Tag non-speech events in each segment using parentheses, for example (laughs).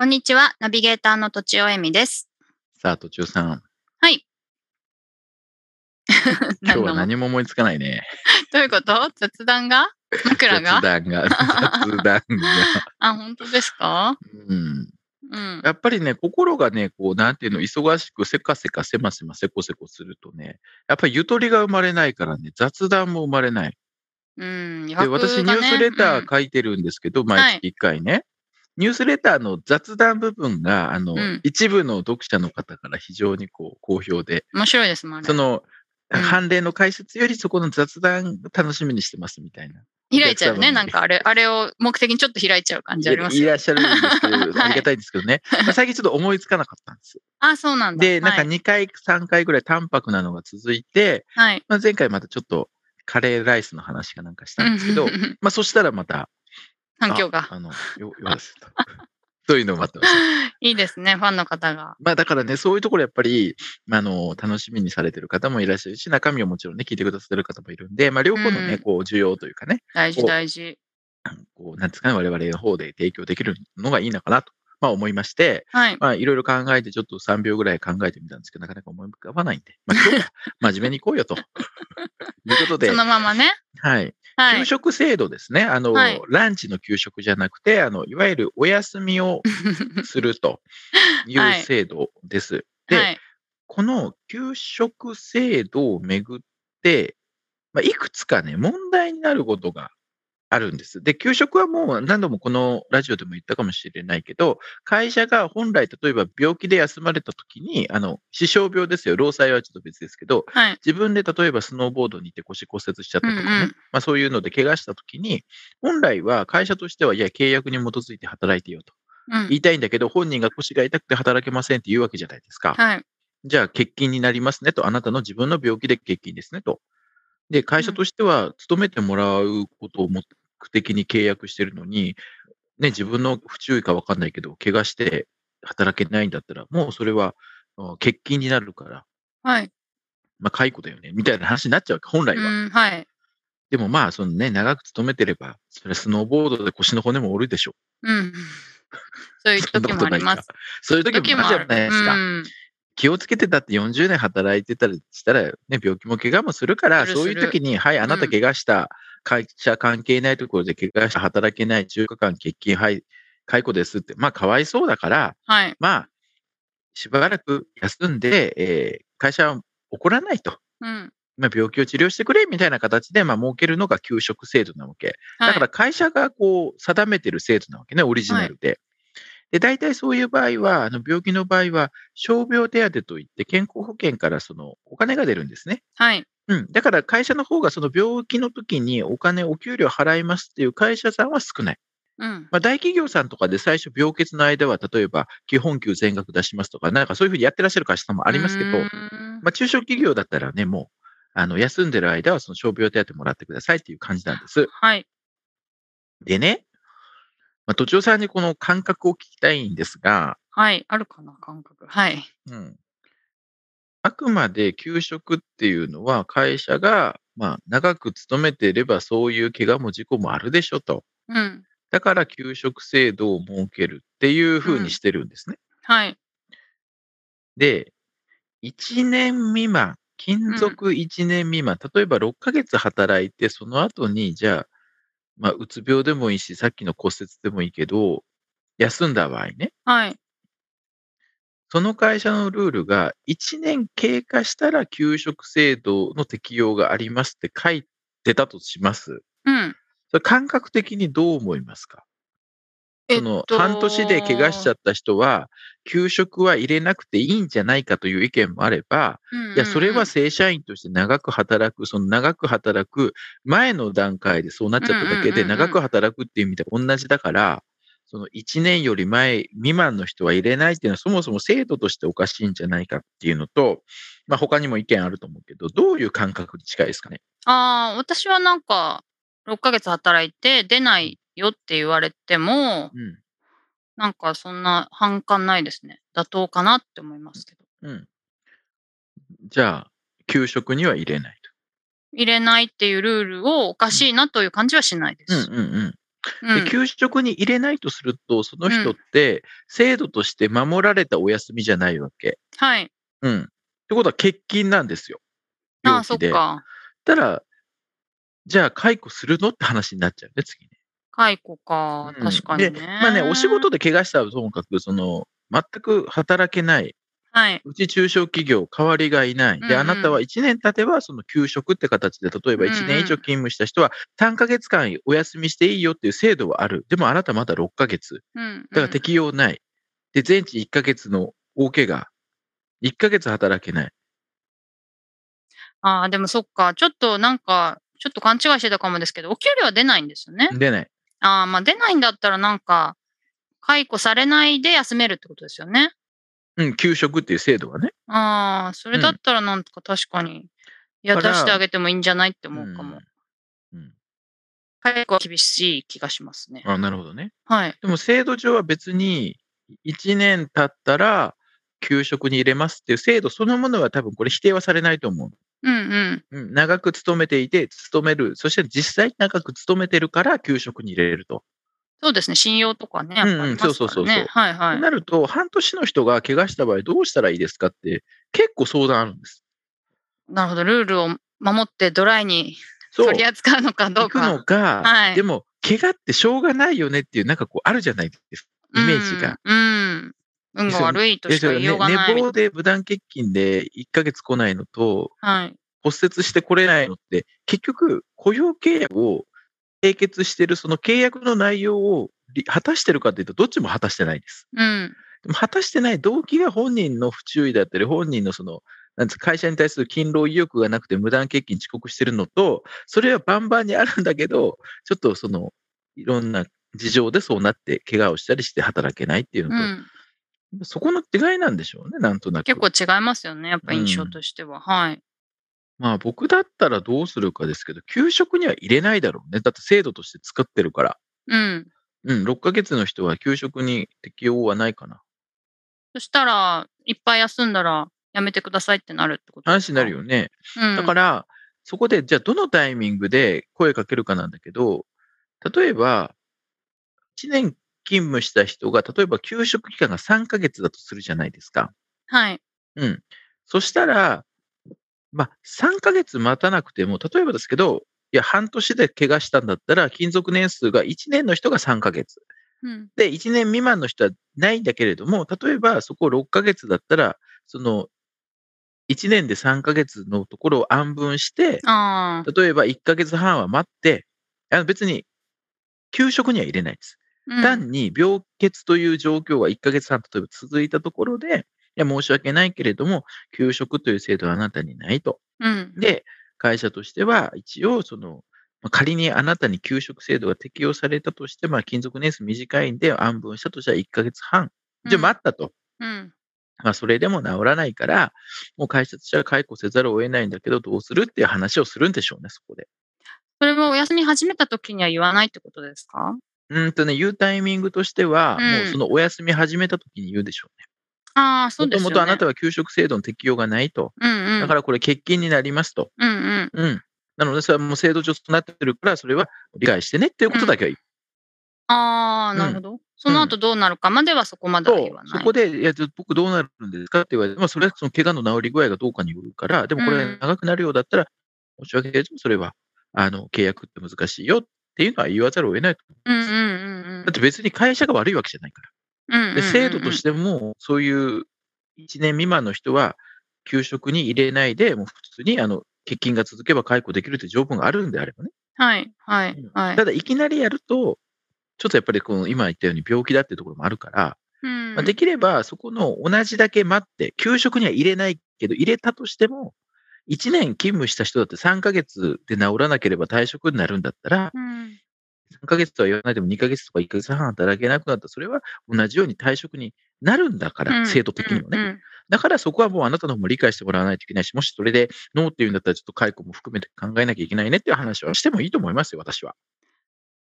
こんにちはナビゲーターのとちおえみですさあ、とちおさん。はい (laughs) 今日は何も思いつかないね。どういうこと？雑談が？枕が？雑談が。(laughs) 雑談が。あ、本当ですか？うん。うん。やっぱりね、心がね、こう、なんていうの、忙しくせかせかせませませこせこするとね、やっぱりゆとりが生まれないからね、雑談も生まれない。うん。で、私、ニュースレター書いてるんですけど、毎月1回ね。ニュースレターの雑談部分が、あの、うん一部の読者の方から非常にこう、好評で、面白いですもんね。その、うん判例の解説よりそこの雑談楽しみにしてますみたいな。開いちゃうね。なんかあれ、あれを目的にちょっと開いちゃう感じありますよ。いらっしゃるんですけど、(laughs) はいありがたいんですけどね。(laughs) まあ最近ちょっと思いつかなかったんです。あ、そうなんだ。で、なんかはい。2回、3回ぐらい淡白なのが続いて、はい。まあ、前回またちょっとカレーライスの話かなんかしたんですけど、うんまあそしたらまた、反響があ。あの、よ、よろしいと。(laughs) そういうのを待ってます。(laughs) いいですね、ファンの方が。まあだからね、そういうところやっぱり、まああの、楽しみにされてる方もいらっしゃるし、中身をもちろんね、聞いてくださってる方もいるんで、まあ両方のね、うんこう、需要というかね、大事お大事。こう、なんですかね、我々の方で提供できるのがいいのかなと、まあ思いまして、はい。まあいろいろ考えて、ちょっと3秒ぐらい考えてみたんですけど、なかなか思い浮かばないんで、(laughs) まあ今日は真面目に行こうよと。(laughs) いうことでそ、のままね。はい。はい。給食制度ですね。あの、はいランチの給食じゃなくて、あの、いわゆるお休みをすると (laughs) いはいう制度です。で、はい。この給食制度をめぐって、まあ、いくつかね、問題になることがあるんです。で、給食はもう何度もこのラジオでも言ったかもしれないけど、会社が本来、例えば病気で休まれた時に、あの、死傷病ですよ。労災はちょっと別ですけど、はい。自分で例えばスノーボードに行って腰骨折しちゃったとかね、うんうんまあそういうので怪我した時に、本来は会社としては、いや、契約に基づいて働いてよとうん言いたいんだけど、本人が腰が痛くて働けませんって言うわけじゃないですか。はい。じゃあ、欠勤になりますねと、あなたの自分の病気で欠勤ですねと。で、会社としては、勤めてもらうことを目的に契約してるのに、ね、自分の不注意か分かんないけど、怪我して働けないんだったら、もうそれは、あ欠勤になるから、はい。まあ、解雇だよね、みたいな話になっちゃう本来は。うん、はい。でもまあ、そのね、長く勤めてれば、それはスノーボードで腰の骨も折るでしょうん。そういう (laughs) 時もあります。そういう時もあるじゃないですか。うん気をつけてたって40年働いてたりしたら、ね、病気も怪我もするから、そういう時に、はい、あなた怪我した、会社関係ないところで怪我した、働けない、中華間欠勤、はい、解雇ですって、まあ、かわいそうだから、はい。まあ、しばらく休んで、えー会社は怒らないと。うん。まあ、病気を治療してくれみたいな形で、まあ、設けるのが給食制度なわけ。だから会社がこう定めてる制度なわけね、オリジナルで。で、大体そういう場合は、あの病気の場合は、傷病手当といって健康保険からそのお金が出るんですね。はい。うん。だから会社の方がその病気の時にお金、お給料払いますっていう会社さんは少ない。うん。まあ、大企業さんとかで最初病欠の間は、例えば基本給全額出しますとか、なんかそういうふうにやってらっしゃる会社さんもありますけど、まあ、中小企業だったらね、もう、あの、休んでる間はその傷病手当もらってくださいっていう感じなんです。はい。でね、まあ、都庁さんにこの感覚を聞きたいんですが、はい。あるかな、感覚。はい。うん、あくまで給食っていうのは会社が、まあ、長く勤めていればそういう怪我も事故もあるでしょと。うん。だから給食制度を設けるっていうふうにしてるんですね。はい。で、1年未満、勤続1年未満、例えば6ヶ月働いて、その後に、じゃあ、まあ、うつ病でもいいし、さっきの骨折でもいいけど、休んだ場合ね、はい。その会社のルールが1年経過したら給食制度の適用がありますって書いてたとします。うん。それ感覚的にどう思いますか？その半年で怪我しちゃっった人は、給食は入れなくていいんじゃないかという意見もあれば、たいや、それは正社員として長く働く、その長く働く前の段階でそうなっちゃっただけで、長く働くっていう意味で同じだから、その1年より前未満の人は入れないっていうのはそもそも制度としておかしいんじゃないかっていうのと、まあ他にも意見あると思うけど、どういう感覚に近いですかね？ああ、私はなんか、6ヶ月働いて出ないよって言われても、うん。なんかそんな反感ないですね。妥当かなって思いますけど。うん。じゃあ、給食には入れない入れないっていうルールをおかしいなという感じはしないです。うんうん。うんで、給食に入れないとすると、その人って制度として守られたお休みじゃないわけ。はい。うん。ってことは欠勤なんですよ。ああ、そ。っか。たら、じゃあ解雇するのって話になっちゃうね、次ね。解雇か。うん確かにね。で、まあね、お仕事で怪我したらともかく、その、全く働けない、はい。うち中小企業、代わりがいない。で、うんうんあなたは1年経てば、その休職って形で、例えば1年以上勤務した人は、3ヶ月間お休みしていいよっていう制度はある。でもあなたまだ6ヶ月。うん。だから適用ない。で、全治1ヶ月の大怪我。1ヶ月働けない。ああ、でもそっか。ちょっとなんか、ちょっと勘違いしてたかもですけど、お給料は出ないんですよね。出ない。ああ、まあ出ないんだったらなんか、解雇されないで休めるってことですよね。うん、休職っていう制度はね。ああ、それだったらなんとか確かに、いや、出してあげてもいいんじゃないって思うかも。うん。うん。解雇は厳しい気がしますね。あ、なるほどね。はい。でも制度上は別に、1年経ったら、給食に入れますっていう制度そのものは多分これ否定はされないと思う。うんうん。うん、長く勤めていて、勤める。そして実際長く勤めてるから給食に入れると。そうですね。信用とかね。やっぱうんそうそうそうそうはいはい。となると、半年の人が怪我した場合どうしたらいいですかって結構相談あるんです。なるほど。ルールを守ってドライに。取り扱うのかどう行くのか。か、はいでも、怪我ってしょうがないよねっていう、なんかこうあるじゃないですか。イメージが。うん。うん。運が悪いとしか言いようがねない。寝坊で無断欠勤で1ヶ月来ないのと、はい。骨折してこれないのって、結局、雇用契約を締結してるその契約の内容をり果たしてるかというと、どっちも果たしてないです。うん。でも果たしてない動機が本人の不注意だったり、本人のその、なんですか会社に対する勤労意欲がなくて無断欠勤遅刻してるのと、それはバンバンにあるんだけど、ちょっとその、いろんな事情でそうなって怪我をしたりして働けないっていううのと、ん。そこの違いなんでしょうね、なんとなく。結構違いますよね。やっぱ印象としては。はい。まあ僕だったらどうするかですけど、給食には入れないだろうね。だって制度として作ってるから。うん。うん、6ヶ月の人は給食に適用はないかな。そしたら、いっぱい休んだらやめてくださいってなるってこと話になるよね。うん。だから、そこで、じゃあどのタイミングで声かけるかなんだけど、例えば、1年勤務した人が、例えば給食期間が3ヶ月だとするじゃないですか。はい。うん。そしたら、まあ、3ヶ月待たなくても、例えばですけど、いや、半年で怪我したんだったら、勤続年数が1年の人が3ヶ月。うん。で、1年未満の人はないんだけれども、例えばそこ6ヶ月だったら、その、1年で3ヶ月のところを暗分して。例えば1ヶ月半は待って、あの別に、給食には入れないです。うん単に病欠という状況が1ヶ月半、例えば続いたところで、いや、申し訳ないけれども、給食という制度はあなたにないと。うん。で、会社としては一応、その、まあ仮にあなたに給食制度が適用されたとして、まあ、勤続年数短いんで暗分したとしたら1ヶ月半。じゃあ待ったと。うん。まあ、それでも治らないから、もう会社としては解雇せざるを得ないんだけど、どうするっていう話をするんでしょうね、そこで。それもお休み始めた時には言わないってことですか？うーんとね、言うタイミングとしては、うんもうそのお休み始めた時に言うでしょうね。ああ、そうもとですよね。もとあなたは給食制度の適用がないと。うんうん。だからこれ欠勤になりますと。うんうん。うん。なので、それはもう制度上となってるから、それは理解してねっていうことだけは言う。ああ、なるほど。その後どうなるかまではそこまではと言わない。そこで、いや、じゃあ僕どうなるんですかって言われて、まあ、それはその怪我の治り具合がどうかによるから、でもこれうん長くなるようだったら、申し訳ないけど、それは、あの、契約って難しいよっていうのは言わざるを得ないと。うんうんうんうん。だって別に会社が悪いわけじゃないから。うんうんうんうんで、制度としても、そういう1年未満の人は、給食に入れないで、もう普通に、あの、欠勤が続けば解雇できるという条文があるんであればね。はいはいはい。ただ、いきなりやると、ちょっとやっぱりこの今言ったように病気だっていうところもあるから、うんまあ、できればそこの同じだけ待って、給食には入れないけど、入れたとしても、1年勤務した人だって3ヶ月で治らなければ退職になるんだったら、うん3ヶ月とは言わないでも2ヶ月とか1ヶ月半働けなくなったら、それは同じように退職になるんだから、制度的にもね。うんうんだからそこはもうあなたの方も理解してもらわないといけないし、もしそれでノーって言うんだったら、ちょっと解雇も含めて考えなきゃいけないねっていう話はしてもいいと思いますよ、私は。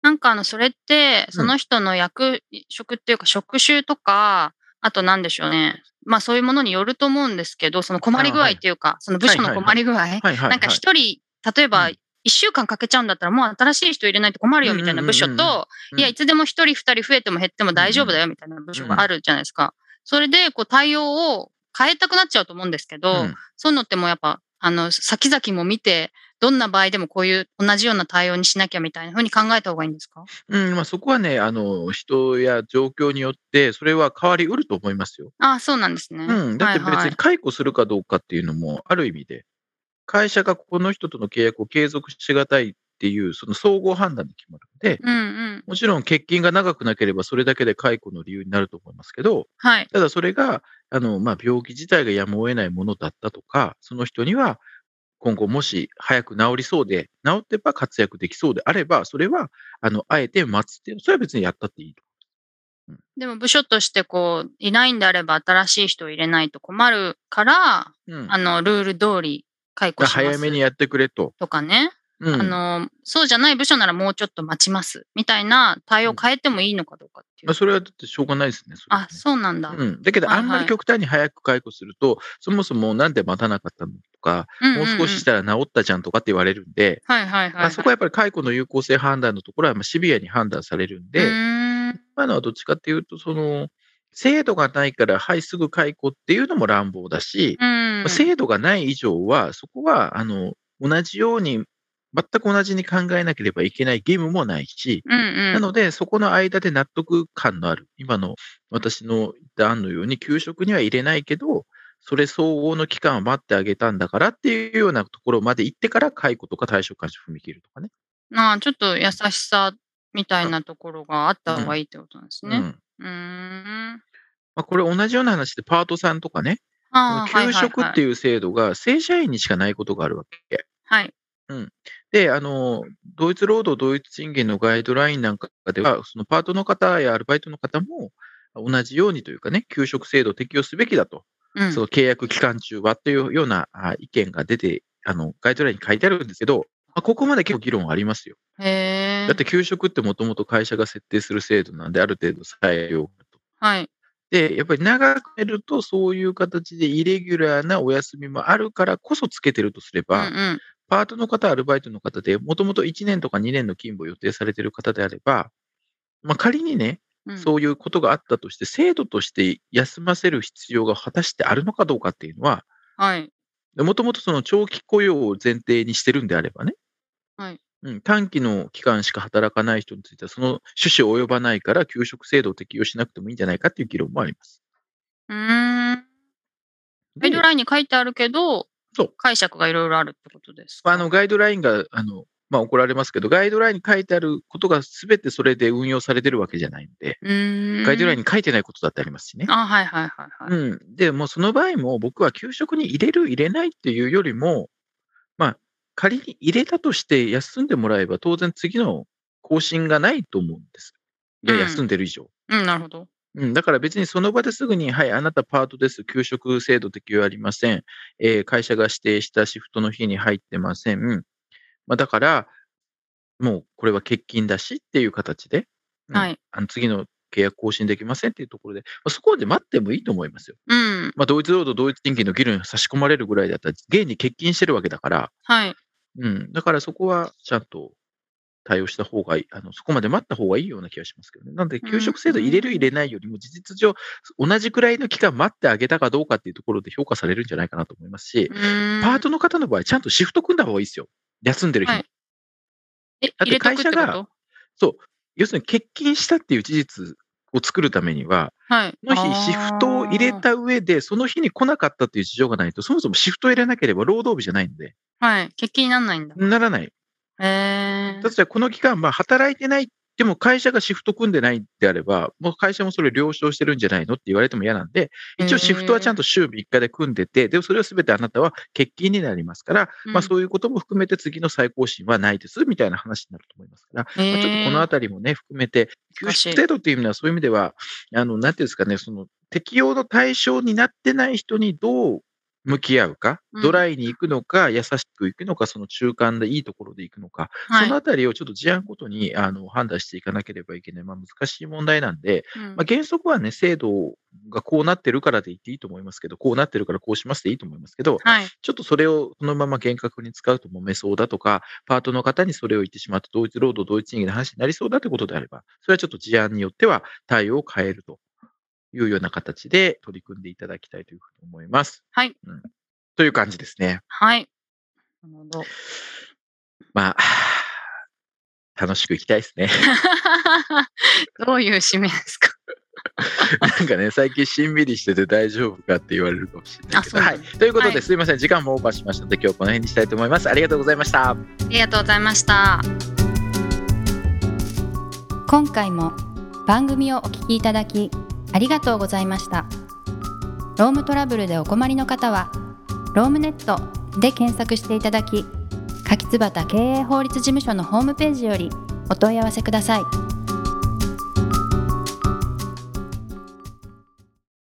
なんかあの、それって、その人の役職っていうか、職種とか、あとなんでしょうね。まあそういうものによると思うんですけど、その困り具合っていうか、その部署の困り具合。はいはい、はい。なんか一人、例えばうん一週間かけちゃうんだったら、もう新しい人入れないと困るよみたいな部署うんうんうんと、うんいや、いつでも一人二人増えても減っても大丈夫だよみたいな部署があるじゃないですか。それで、こう対応を変えたくなっちゃうと思うんですけど、うんそういうのってもうやっぱ、あの、先々も見て、どんな場合でもこういう同じような対応にしなきゃみたいな風に考えた方がいいんですか？うん、まあそこはね、あの、人や状況によって、それは変わりうると思いますよ。ああ、そうなんですね。うん、だって別に解雇するかどうかっていうのも、ある意味で、会社がこの人との契約を継続しがたいっていう、その総合判断で決まるので、うんうん。もちろん欠勤が長くなければ、それだけで解雇の理由になると思いますけど、はい。ただそれが、あの、まあ、病気自体がやむを得ないものだったとか、その人には、今後もし早く治りそうで、治ってば活躍できそうであれば、それは、あの、あえて待つっていう、それは別にやったっていい。でも部署としてこう、いないんであれば新しい人を入れないと困るから、うん。あの、ルール通り解雇します。早めにやってくれと。とかね。うん。あの、そうじゃない部署ならもうちょっと待ちます。みたいな対応変えてもいいのかどうかっていう。まあそれはだってしょうがないですね。ねあ、そうなんだ。うんうん。だけど、はいあんまり極端に早く解雇すると、そもそもなんで待たなかったのとか、うんうんもう少ししたら治ったじゃんとかって言われるんで、はいはいはい、はい。まあ、そこはやっぱり解雇の有効性判断のところはまあシビアに判断されるんで、ん今のはどっちかっていうと、その、制度がないから、はい、すぐ解雇っていうのも乱暴だし、うん。制度がない以上は、そこは、あの、同じように、全く同じに考えなければいけない義務もないし、うんうん。なので、そこの間で納得感のある、今の私の言った案のように、給食には入れないけど、それ相応の期間を待ってあげたんだからっていうようなところまで行ってから、解雇とか退職勧奨踏み切るとかね。ああ、ちょっと優しさみたいなところがあった方がいいってことなんですね。うん。うーん。まあ、これ同じような話で、パートさんとかね、給食っていう。制度が正社員にしかないことがあるわけ。はい。で、あの、同一労働同一賃金のガイドラインなんかでは、そのパートの方やアルバイトの方も同じようにというかね、給食制度を適用すべきだと、うん。その契約期間中はというようなあ意見が出て、あの、ガイドラインに書いてあるんですけど、まあここまで結構議論ありますよ。へえ。だって給食ってもともと会社が設定する制度なんで、ある程度裁量があると。はい。で、やっぱり長くやると、そういう形でイレギュラーなお休みもあるからこそつけてるとすれうんば、うん。パートの方、アルバイトの方で、もともと1年とか2年の勤務を予定されている方であれば、まあ、仮にね、うん、そういうことがあったとして、制度として休ませる必要が果たしてあるのかどうかっていうのは、はい。もともとその長期雇用を前提にしてるんであればね、はいうん、短期の期間しか働かない人については、その趣旨を及ばないから、給食制度を適用しなくてもいいんじゃないかっていう議論もあります。うーん。ガイドでラインに書いてあるけど、そう解釈がいろいろあるってことですか？あのガイドラインがあの、まあ、怒られますけど、ガイドラインに書いてあることがすべてそれで運用されてるわけじゃないんで、ん。ガイドラインに書いてないことだってありますしね。あ、はいはいはいはい。うん。で、もうその場合も僕は給食に入れる、入れないっていうよりも、まあ、仮に入れたとして休んでもらえば当然次の更新がないと思うんです。いや、うん休んでる以上。うん、なるほど。うん、だから別にその場ですぐに、はい、あなたパートです。給食制度適用ありません。えー会社が指定したシフトの日に入ってません。まあ、だから、もうこれは欠勤だしっていう形で、うんはいあの次の契約更新できませんっていうところで、まあ、そこで待ってもいいと思いますよ。うん。まあ、同一労働同一賃金の議論に差し込まれるぐらいだったら、現に欠勤してるわけだから、はい。うん、だからそこはちゃんと対応した方がいい、あのそこまで待った方がいいような気がしますけどね。なので、給食制度入れる、入れないよりも、事実上、同じくらいの期間待ってあげたかどうかっていうところで評価されるんじゃないかなと思いますしパートの方の場合、ちゃんとシフト組んだ方がいいですよ。休んでる日に。はいえ、だって会社とそう。要するに欠勤したっていう事実を作るためには、はい。その日シフトを入れ。た上で、その日に来なかったっていう事情がないと、そもそもシフトを入れなければ労働日じゃないんで、はい。欠勤になんないんだ。ならない。へえ。だってこの期間、まあ、働いてないっでも会社がシフト組んでないんであれば、もう会社もそれ了承してるんじゃないのって言われても嫌なんで、一応シフトはちゃんと週3日で組んでて、でもそれは全てあなたは欠勤になりますから、まあそういうことも含めて次の再更新はないです、みたいな話になると思いますから、まあ、ちょっとこのあたりもね、含めて、休難しい止制度っていう意味ではそういう意味では、あの、なんていうんですかね、その適用の対象になってない人にどう向き合うか、うん。ドライに行くのか、優しく行くのか、その中間でいいところで行くのか、はい。そのあたりをちょっと事案ごとにあの判断していかなければいけない、まあ、難しい問題なんで、うん。まあ、原則はね、制度がこうなってるからで言っていいと思いますけど、こうなってるからこうしますでいいと思いますけど、はい。ちょっとそれをそのまま厳格に使うと揉めそうだとか、パートの方にそれを言ってしまうと、同一労働同一賃金の話になりそうだということであれば、それはちょっと事案によっては対応を変えるというような形で取り組んでいただきたいというふうに思います。はい。うん、という感じですね。はい。なるほど。まあ、楽しくいきたいですね。(laughs) どういう締めですか？(laughs) なんかね、最近しんみりしてて大丈夫かって言われるかもしれないけど。あそうなのはい。(laughs) ということで、はいすいません。時間もオーバーしましたので、今日はこの辺にしたいと思います。ありがとうございました。ありがとうございました。今回も番組をお聞きいただきありがとうございました。ロームトラブルでお困りの方はロームネットで検索していただき柿椿経営法律事務所のホームページよりお問い合わせください。